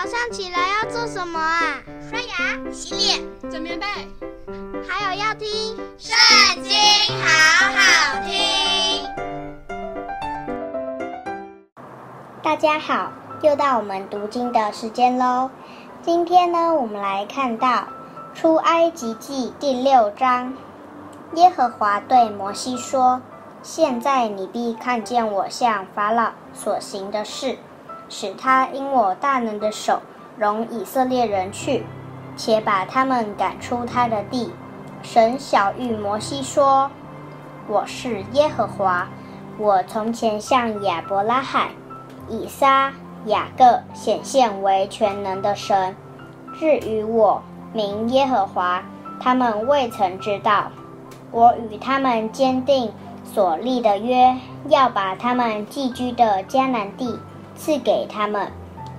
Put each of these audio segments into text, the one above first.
早上起来要做什么啊？刷牙、洗脸、整棉被，还有要听《圣经》，好好听。大家好，又到我们读经的时间喽。今天呢，我们来看到《出埃及记》第六章。耶和华对摩西说：“现在你必看见我向法老所行的事。”使他因我大能的手容以色列人去，且把他们赶出他的地。神晓諭摩西说：“我是耶和华，我从前向亚伯拉罕、以撒、雅各显现为全能的神。至于我名耶和华，他们未曾知道。我与他们坚定所立的约，要把他们寄居的迦南地。”赐给他们，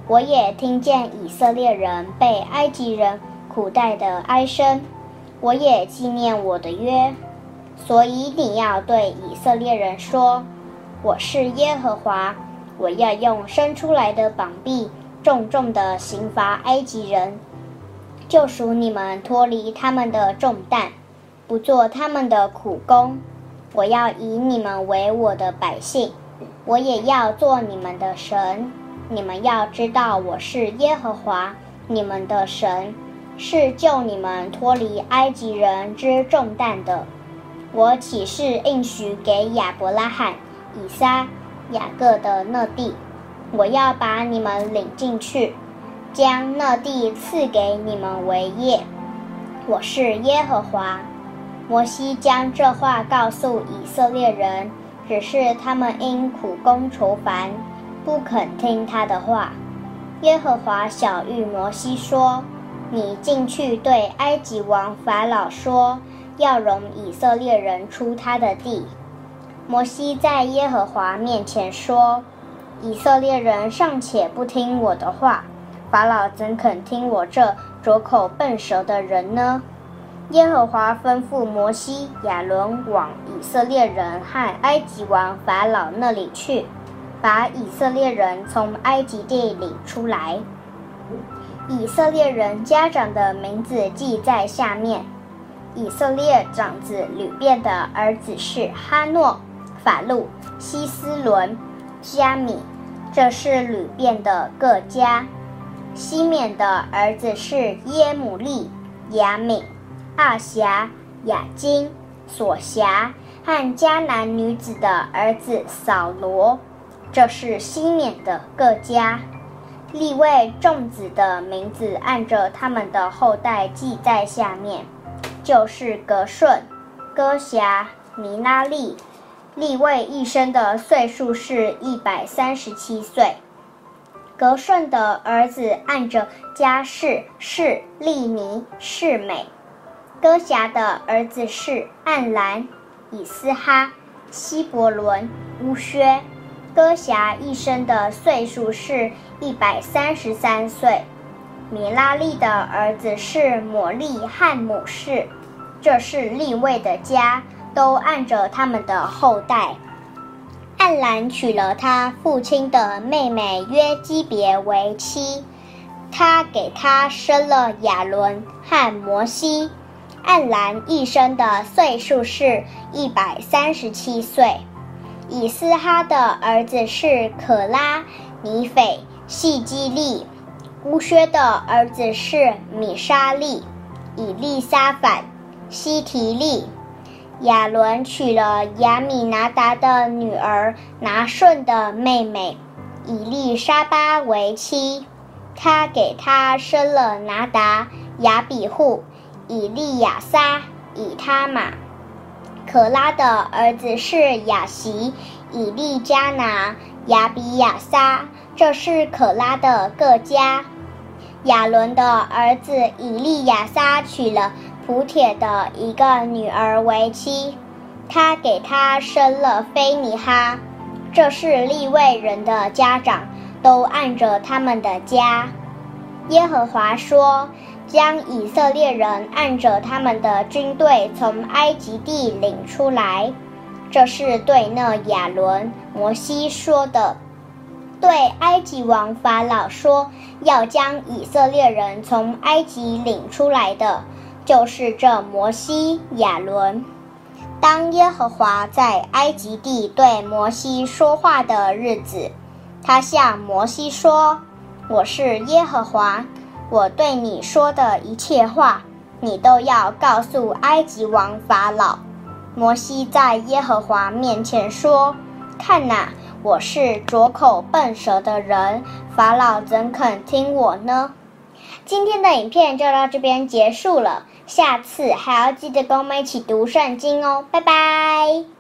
我也听见以色列人被埃及人苦待的哀声，我也纪念我的约，所以你要对以色列人说：“我是耶和华，我要用伸出来的膀臂重重地刑罚埃及人，救赎你们脱离他们的重担，不做他们的苦工。我要以你们为我的百姓。”我也要做你们的神，你们要知道我是耶和华，你们的神，是救你们脱离埃及人之重担的。我起誓应许给亚伯拉罕、以撒、雅各的那地，我要把你们领进去，将那地赐给你们为业。我是耶和华。摩西将这话告诉以色列人。只是他们因苦工愁烦，不肯听他的话。耶和华晓諭摩西说：“你进去对埃及王法老说，要容以色列人出他的地。”摩西在耶和华面前说：“以色列人尚且不听我的话，法老怎肯听我这拙口笨舌的人呢？”耶和华吩咐摩西、亚伦往以色列人和埃及王法老那里去，把以色列人从埃及地领出来。以色列人家长的名字记在下面：以色列长子吕便的儿子是哈诺、法路、希斯伦、加米，这是吕便的各家；西缅的儿子是耶母利、亚敏。亚辖、亚金、琐辖和迦南女子的儿子扫罗，这是西缅的各家。立位众子的名字按着他们的后代记在下面，就是格顺、哥辖、米拉利。立位一生的岁数是一百三十七岁。格顺的儿子按着家世是利尼、示每。歌辖的儿子是暗兰、以斯哈、希伯伦、乌薛。歌辖一生的岁数是一百三十三岁。米拉利的儿子是摩利汉姆士，这是利位的家，都按着他们的后代。暗兰娶了他父亲的妹妹约基别为妻，他给他生了亚伦和摩西。暗兰一生的岁数是一百三十七岁。以斯哈的儿子是可拉、尼斐、细基利。乌薛的儿子是米沙利、以利沙反、西提利。亚伦娶了亚米拿达的女儿拿顺的妹妹以利沙巴为妻，他给她生了拿达、亚比户。以利亚撒、以他玛，可拉的儿子是亚席、以利加拿、亚比亚撒，这是可拉的各家。亚伦的儿子以利亚撒娶了普铁的一个女儿为妻，他给她生了非尼哈，这是利未人的家长，都按着他们的家。耶和华说。将以色列人按着他们的军队从埃及地领出来，这是对那亚伦、摩西说的。对埃及王法老说，要将以色列人从埃及领出来的，就是这摩西、亚伦。当耶和华在埃及地对摩西说话的日子，他向摩西说：“我是耶和华，我对你说的一切话，你都要告诉埃及王法老。”摩西在耶和华面前说：“看哪，我是拙口笨舌的人，法老怎肯听我呢？”今天的影片就到这边结束了，下次还要记得跟我们一起读圣经哦，拜拜。